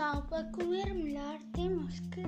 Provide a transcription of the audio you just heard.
Sao para comer melhor temos que